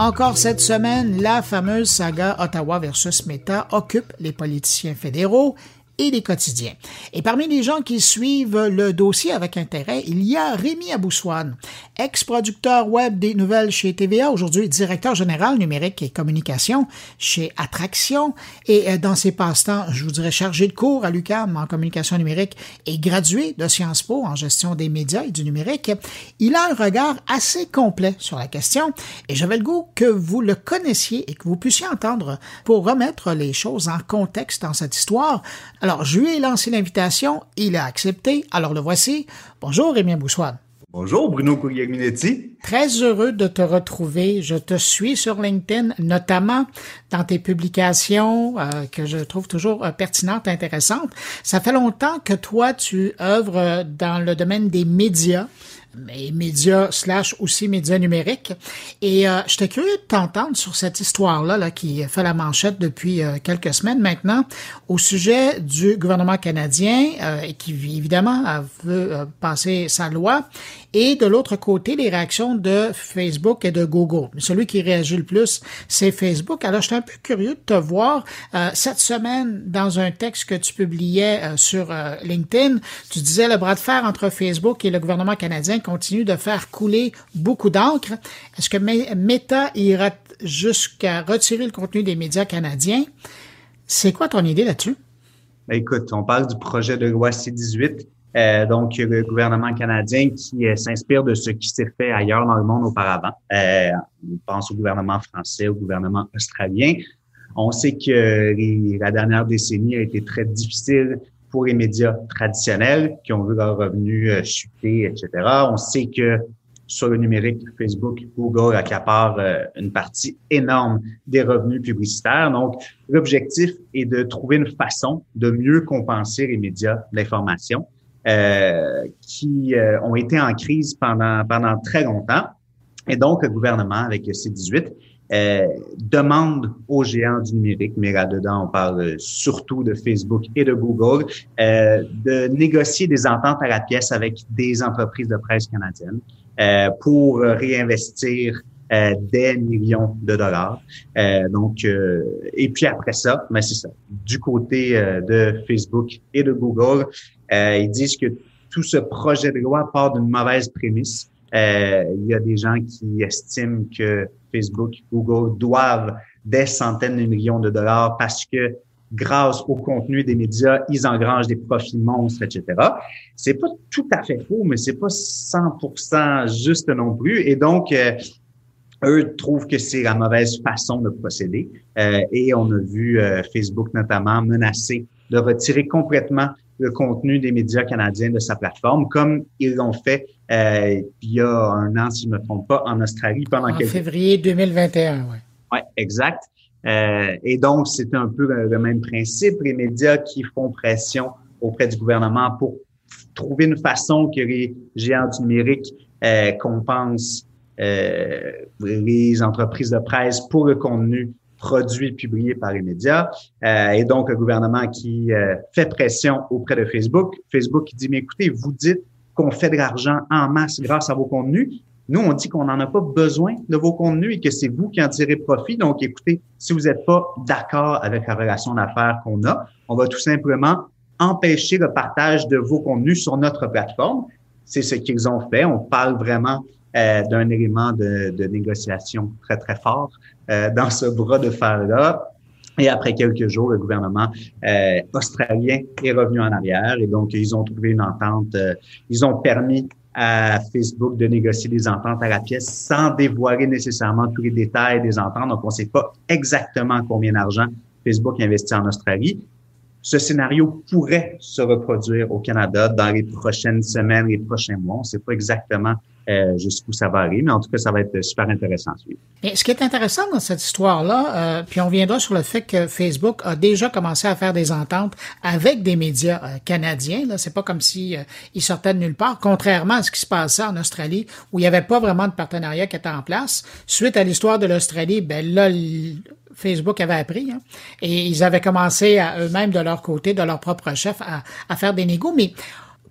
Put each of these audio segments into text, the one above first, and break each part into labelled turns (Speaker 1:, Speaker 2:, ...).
Speaker 1: Encore cette semaine, la fameuse saga Ottawa versus Meta occupe les politiciens fédéraux et les quotidiens. Et parmi les gens qui suivent le dossier avec intérêt, il y a Rémi Aboussoine, ex-producteur web des nouvelles chez TVA, aujourd'hui directeur général numérique et communication chez Attraction. Et euh, dans ses passe-temps, je vous dirais chargé de cours à l'UQAM en communication numérique et gradué de Sciences Po en gestion des médias et du numérique. Il a un regard assez complet sur la question et j'avais le goût que vous le connaissiez et que vous puissiez entendre pour remettre les choses en contexte dans cette histoire. Je lui ai lancé l'invitation, il a accepté, alors le voici. Bonjour Rémi Boussoine.
Speaker 2: Bonjour Bruno Guglielminetti.
Speaker 1: Très heureux de te retrouver. Je te suis sur LinkedIn, notamment dans tes publications euh, que je trouve toujours euh, pertinentes, intéressantes. Ça fait longtemps que toi, tu œuvres dans le domaine des médias mais médias slash aussi médias numériques. Et euh, j'étais curieux de t'entendre sur cette histoire-là là, qui fait la manchette depuis euh, quelques semaines maintenant au sujet du gouvernement canadien euh, qui évidemment veut passer sa loi et de l'autre côté, les réactions de Facebook et de Google. Celui qui réagit le plus, c'est Facebook. Alors, j'étais un peu curieux de te voir euh, cette semaine dans un texte que tu publiais euh, sur euh, LinkedIn. Tu disais le bras de fer entre Facebook et le gouvernement canadien continue de faire couler beaucoup d'encre. Est-ce que Meta ira jusqu'à retirer le contenu des médias canadiens? C'est quoi ton idée là-dessus?
Speaker 2: Ben, écoute, on parle du projet de loi C-18 euh, donc, le gouvernement canadien qui euh, s'inspire de ce qui s'est fait ailleurs dans le monde auparavant. Euh, on pense au gouvernement français, au gouvernement australien. On sait que la dernière décennie a été très difficile pour les médias traditionnels qui ont vu leurs revenus chuter, etc. On sait que sur le numérique, Facebook, Google accapare une partie énorme des revenus publicitaires. Donc, l'objectif est de trouver une façon de mieux compenser les médias d'information. Euh, qui euh, ont été en crise pendant, pendant très longtemps. Et donc, le gouvernement, avec le C-18, euh, demande aux géants du numérique, mais là-dedans, on parle surtout de Facebook et de Google, euh, de négocier des ententes à la pièce avec des entreprises de presse canadiennes euh, pour réinvestir euh, des millions de dollars. Euh, donc, euh, et puis après ça, mais ben, c'est ça. Du côté de Facebook et de Google, ils disent que tout ce projet de loi part d'une mauvaise prémisse. Il y a des gens qui estiment que Facebook, Google doivent des centaines de millions de dollars parce que grâce au contenu des médias, ils engrangent des profits monstres, etc. C'est pas tout à fait faux, mais c'est pas 100% juste non plus. Et donc, eux trouvent que c'est la mauvaise façon de procéder. Euh, et on a vu euh, Facebook notamment menacer de retirer complètement le contenu des médias canadiens de sa plateforme, comme ils l'ont fait euh, il y a un an, si je ne me trompe pas, en Australie pendant
Speaker 1: en février 2021, oui.
Speaker 2: Oui, exact. et donc, c'est un peu le, même principe. Les médias qui font pression auprès du gouvernement pour trouver une façon que les géants du numérique compensent euh, les entreprises de presse pour le contenu produit publié par les médias euh, et donc le gouvernement qui euh, fait pression auprès de Facebook. Facebook qui dit mais écoutez, vous dites qu'on fait de l'argent en masse grâce à vos contenus. Nous, on dit qu'on n'en a pas besoin de vos contenus et que c'est vous qui en tirez profit. Donc, écoutez, si vous n'êtes pas d'accord avec la relation d'affaires qu'on a, on va tout simplement empêcher le partage de vos contenus sur notre plateforme. C'est ce qu'ils ont fait. On parle vraiment euh, d'un élément de, de, négociation très, très fort euh, dans ce bras de fer-là. Et après quelques jours, le gouvernement euh, australien est revenu en arrière et donc ils ont trouvé une entente. Euh, ils ont permis à Facebook de négocier des ententes à la pièce sans dévoiler nécessairement tous les détails des ententes. Donc, on ne sait pas exactement combien d'argent Facebook investit en Australie. Ce scénario pourrait se reproduire au Canada dans les prochaines semaines, les prochains mois. On ne sait pas exactement euh, jusqu'où ça va aller. Mais en tout cas, ça va être super intéressant.
Speaker 1: Et ce qui est intéressant dans cette histoire-là, euh, puis on viendra sur le fait que Facebook a déjà commencé à faire des ententes avec des médias euh, canadiens. Là, c'est pas comme si euh, sortaient de nulle part, contrairement à ce qui se passait en Australie, où il n'y avait pas vraiment de partenariat qui était en place. Suite à l'histoire de l'Australie, ben là, Facebook avait appris, hein, et ils avaient commencé à eux-mêmes de leur côté, de leur propre chef, à, à faire des négos. Mais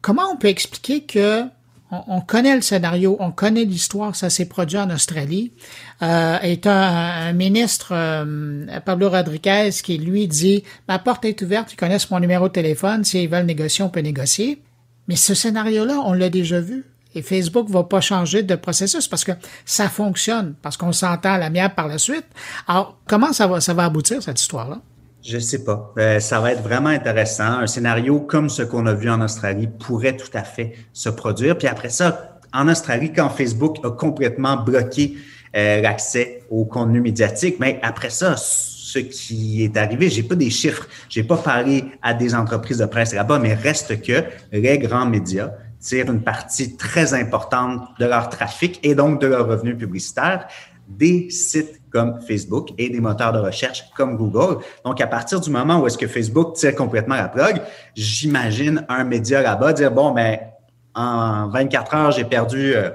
Speaker 1: comment on peut expliquer que on, connaît le scénario, on connaît l'histoire, ça s'est produit en Australie. Euh, est un, ministre, euh, Pablo Rodriguez, qui lui dit Ma porte est ouverte, ils connaissent mon numéro de téléphone, s'ils veulent négocier, on peut négocier. Mais ce scénario-là, on l'a déjà vu. Et Facebook va pas changer de processus parce que ça fonctionne, parce qu'on s'entend à l'amiable par la suite. Alors, comment ça va, ça va aboutir, cette histoire-là?
Speaker 2: Je sais pas. Euh, ça va être vraiment intéressant. Un scénario comme ce qu'on a vu en Australie pourrait tout à fait se produire. Puis après ça, en Australie, quand Facebook a complètement bloqué euh, l'accès au contenu médiatique, mais après ça, ce qui est arrivé, j'ai pas des chiffres, j'ai pas parlé à des entreprises de presse là-bas, mais reste que les grands médias tirent une partie très importante de leur trafic et donc de leurs revenus publicitaires des sites comme Facebook et des moteurs de recherche comme Google. Donc, à partir du moment où est-ce que Facebook tire complètement la plug, j'imagine un média là-bas dire, bon, mais en 24 heures, j'ai perdu euh,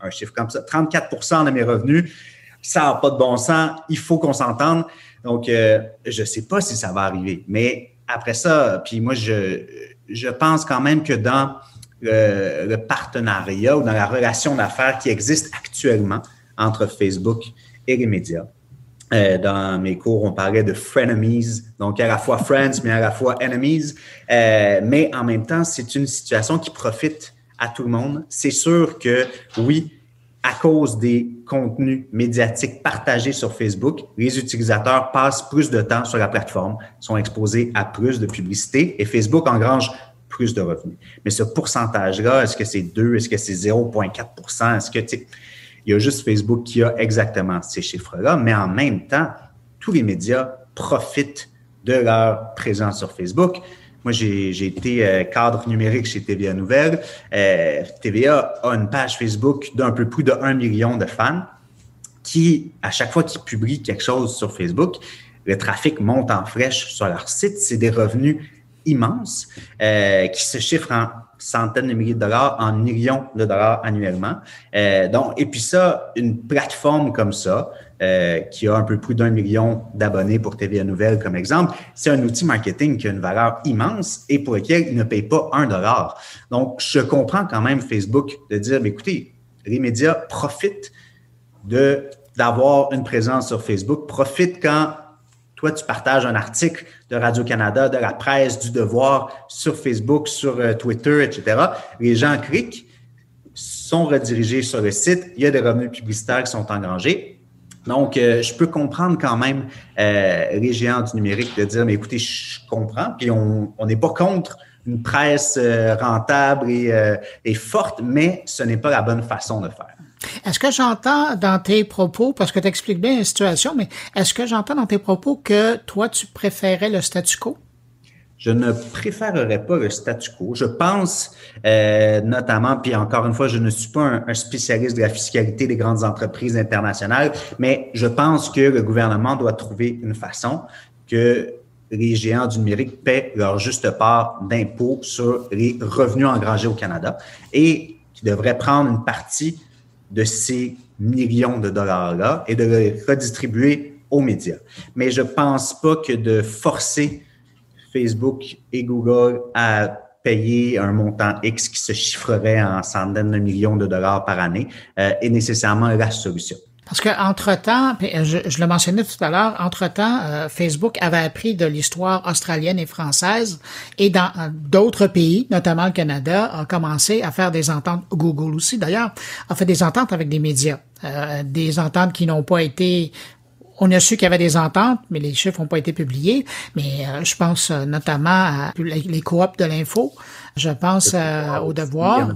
Speaker 2: un chiffre comme ça, 34% de mes revenus. Ça n'a pas de bon sens. Il faut qu'on s'entende. Donc, euh, je ne sais pas si ça va arriver. Mais après ça, puis moi, je, pense quand même que dans le, le partenariat ou dans la relation d'affaires qui existe actuellement entre Facebook et les médias. Euh, dans mes cours, on parlait de frenemies, donc à la fois friends, mais à la fois enemies. Euh, mais en même temps, c'est une situation qui profite à tout le monde. C'est sûr que oui, à cause des contenus médiatiques partagés sur Facebook, les utilisateurs passent plus de temps sur la plateforme, sont exposés à plus de publicité et Facebook engrange plus de revenus. Mais ce pourcentage-là, est-ce que c'est 2, est-ce que c'est 0,4 Est-ce que, il y a juste Facebook qui a exactement ces chiffres-là, mais en même temps, tous les médias profitent de leur présence sur Facebook. Moi, j'ai été euh, cadre numérique chez TVA Nouvelle. Euh, TVA a une page Facebook d'un peu plus de 1 million de fans qui, à chaque fois qu'ils publient quelque chose sur Facebook, le trafic monte en flèche sur leur site. C'est des revenus immenses euh, qui se chiffrent en centaines de milliers de dollars en millions de dollars annuellement. Euh, donc, et puis ça, une plateforme comme ça, euh, qui a un peu plus d'un million d'abonnés pour TVA Nouvelle comme exemple, c'est un outil marketing qui a une valeur immense et pour lequel il ne paye pas un dollar. Donc, je comprends quand même Facebook de dire, mais écoutez, les médias profitent d'avoir une présence sur Facebook, profitent quand tu partages un article de Radio-Canada, de la presse, du devoir sur Facebook, sur euh, Twitter, etc. Les gens cliquent, sont redirigés sur le site, il y a des revenus publicitaires qui sont engrangés. Donc, euh, je peux comprendre quand même euh, les géants du numérique de dire, mais écoutez, je comprends, puis on n'est pas contre une presse rentable et forte, mais ce n'est pas la bonne façon de faire.
Speaker 1: Est-ce que j'entends dans tes propos, parce que tu expliques bien la situation, mais est-ce que j'entends dans tes propos que toi, tu préférais le statu quo?
Speaker 2: Je ne préférerais pas le statu quo. Je pense euh, notamment, puis encore une fois, je ne suis pas un, spécialiste de la fiscalité des grandes entreprises internationales, mais je pense que le gouvernement doit trouver une façon que les géants du numérique paient leur juste part d'impôts sur les revenus engrangés au Canada et qui devrait prendre une partie de ces millions de dollars-là et de les redistribuer aux médias. Mais je ne pense pas que de forcer Facebook et Google à payer un montant X qui se chiffrerait en centaines de millions de dollars par année euh, est nécessairement la solution.
Speaker 1: Parce que entre-temps, euh, je, le mentionnais tout à l'heure, entre-temps, euh, Facebook avait appris de l'histoire australienne et française et dans euh, d'autres pays, notamment le Canada, a commencé à faire des ententes, Google aussi d'ailleurs, a fait des ententes avec des médias, des ententes qui n'ont pas été on a su qu'il y avait des ententes, mais les chiffres n'ont pas été publiés. Mais je pense notamment à les, les coops de l'info je pense euh, au devoir.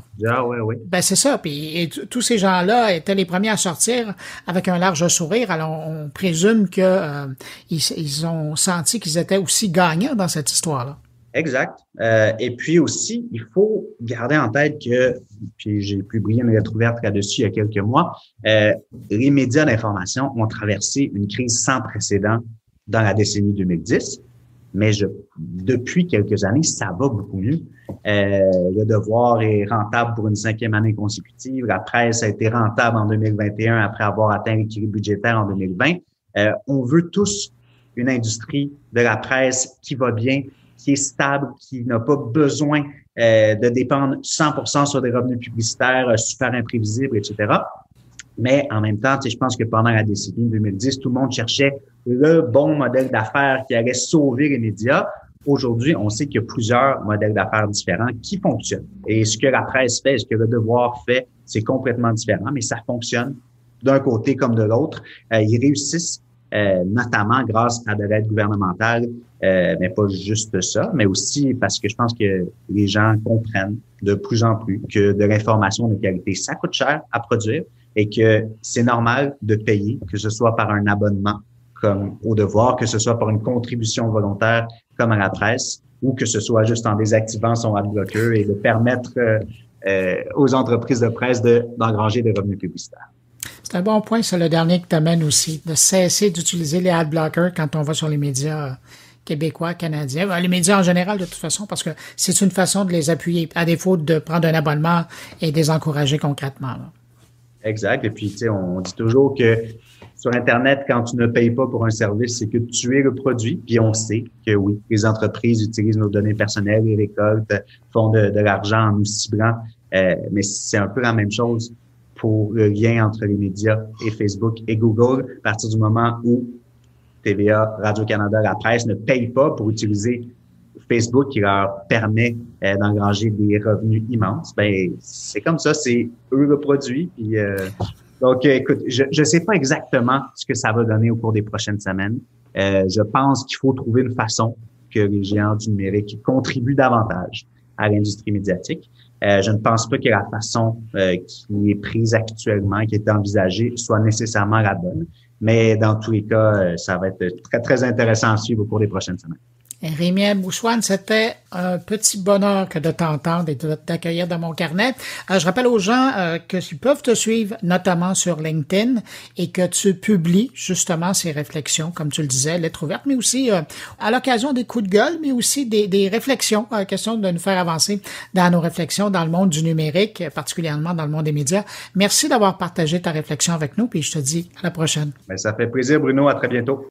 Speaker 1: Ben c'est ça. Puis tous ces gens-là étaient les premiers à sortir avec un large sourire. Alors on présume que euh, ils, ont senti qu'ils étaient aussi gagnants dans cette histoire-là.
Speaker 2: Exact. Euh, et puis aussi, il faut garder en tête que, puis j'ai publié une lettre ouverte là-dessus il y a quelques mois, les médias d'information ont traversé une crise sans précédent dans la décennie 2010 mais je, depuis quelques années, ça va beaucoup mieux. Euh, le devoir est rentable pour une cinquième année consécutive. La presse a été rentable en 2021 après avoir atteint l'équilibre budgétaire en 2020. Euh, on veut tous une industrie de la presse qui va bien, qui est stable, qui n'a pas besoin de dépendre 100% sur des revenus publicitaires super imprévisibles, etc. Mais en même temps, je pense que pendant la décennie 2010, tout le monde cherchait le bon modèle d'affaires qui allait sauver les médias. Aujourd'hui, on sait qu'il y a plusieurs modèles d'affaires différents qui fonctionnent. Et ce que la presse fait, ce que le devoir fait, c'est complètement différent, mais ça fonctionne d'un côté comme de l'autre. Euh, ils réussissent euh, notamment grâce à de l'aide gouvernementale, euh, mais pas juste ça, mais aussi parce que je pense que les gens comprennent de plus en plus que de l'information de qualité, ça coûte cher à produire et que c'est normal de payer, que ce soit par un abonnement comme au devoir, que ce soit par une contribution volontaire comme à la presse, ou que ce soit juste en désactivant son adblocker et de permettre euh, euh, aux entreprises de presse d'engranger des revenus publicitaires.
Speaker 1: C'est un bon point, c'est le dernier que tu amènes aussi, de cesser d'utiliser les adblockers quand on va sur les médias québécois, canadiens, ben, les médias en général de toute façon, parce que c'est une façon de les appuyer, à défaut de prendre un abonnement et de les encourager concrètement.
Speaker 2: Exact. Et puis, tu sais, on dit toujours que sur Internet, quand tu ne payes pas pour un service, c'est que tu es le produit. Puis on sait que oui, les entreprises utilisent nos données personnelles, les récoltes, font de, l'argent en nous ciblant. Euh, mais c'est un peu la même chose pour le lien entre les médias et Facebook et Google. À partir du moment où TVA, Radio-Canada, la presse ne payent pas pour utiliser Facebook qui leur permet euh, d'engranger des revenus immenses, ben c'est comme ça, c'est eux le produit. Euh, donc, écoute, je ne sais pas exactement ce que ça va donner au cours des prochaines semaines. Euh, je pense qu'il faut trouver une façon que les géants du numérique contribuent davantage à l'industrie médiatique. Je ne pense pas que la façon qui est prise actuellement, qui est envisagée, soit nécessairement la bonne. Mais dans tous les cas, ça va être très, très intéressant à suivre au cours des prochaines semaines.
Speaker 1: Rémi Bouchouane, c'était un petit bonheur que de t'entendre et de t'accueillir dans mon carnet. Euh, je rappelle aux gens euh, que qu'ils peuvent te suivre notamment sur LinkedIn et que tu publies justement ces réflexions, comme tu le disais, lettres ouvertes, mais aussi euh, à l'occasion des coups de gueule, mais aussi des, des réflexions, question de nous faire avancer dans nos réflexions dans le monde du numérique, particulièrement dans le monde des médias. Merci d'avoir partagé ta réflexion avec nous, puis je te dis à la prochaine.
Speaker 2: Ben, ça fait plaisir, Bruno. À très bientôt.